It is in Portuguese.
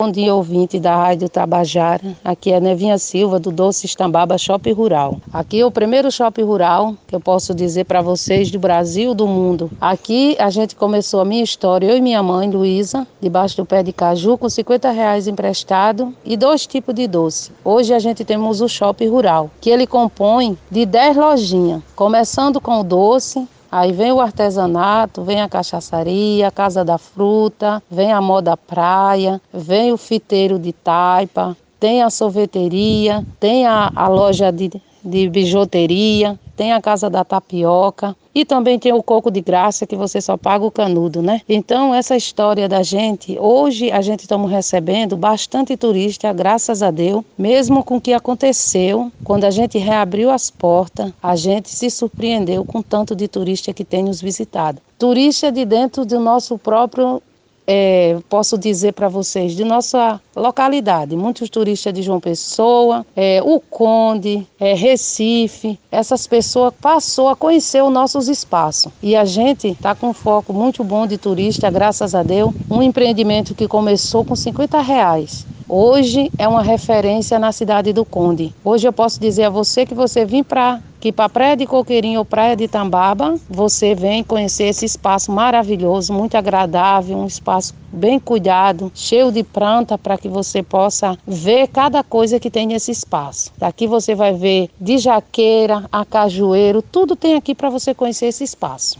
Bom dia, ouvinte da Rádio Tabajara. Aqui é Nevinha Silva, do Doce Estambaba Shopping Rural. Aqui é o primeiro shopping rural que eu posso dizer para vocês do Brasil, do mundo. Aqui a gente começou a minha história, eu e minha mãe, Luísa, debaixo do pé de caju, com 50 reais emprestado e dois tipos de doce. Hoje a gente temos o shopping rural, que ele compõe de 10 lojinhas, começando com o doce, Aí vem o artesanato, vem a cachaçaria, a casa da fruta, vem a moda praia, vem o fiteiro de taipa, tem a sorveteria, tem a, a loja de, de bijuteria, tem a Casa da Tapioca e também tem o Coco de Graça que você só paga o canudo, né? Então essa história da gente, hoje a gente estamos recebendo bastante turista, graças a Deus, mesmo com o que aconteceu, quando a gente reabriu as portas, a gente se surpreendeu com tanto de turista que tem nos visitado. Turista de dentro do nosso próprio é, posso dizer para vocês, de nossa localidade. Muitos turistas de João Pessoa, é, o Conde, é, Recife, essas pessoas passou a conhecer os nossos espaços. E a gente está com um foco muito bom de turista, graças a Deus. Um empreendimento que começou com 50 reais. Hoje é uma referência na cidade do Conde. Hoje eu posso dizer a você que você vem para que para Praia de Coqueirinho ou Praia de Tambaba, você vem conhecer esse espaço maravilhoso, muito agradável, um espaço bem cuidado, cheio de planta para que você possa ver cada coisa que tem nesse espaço. Aqui você vai ver de jaqueira a cajueiro, tudo tem aqui para você conhecer esse espaço.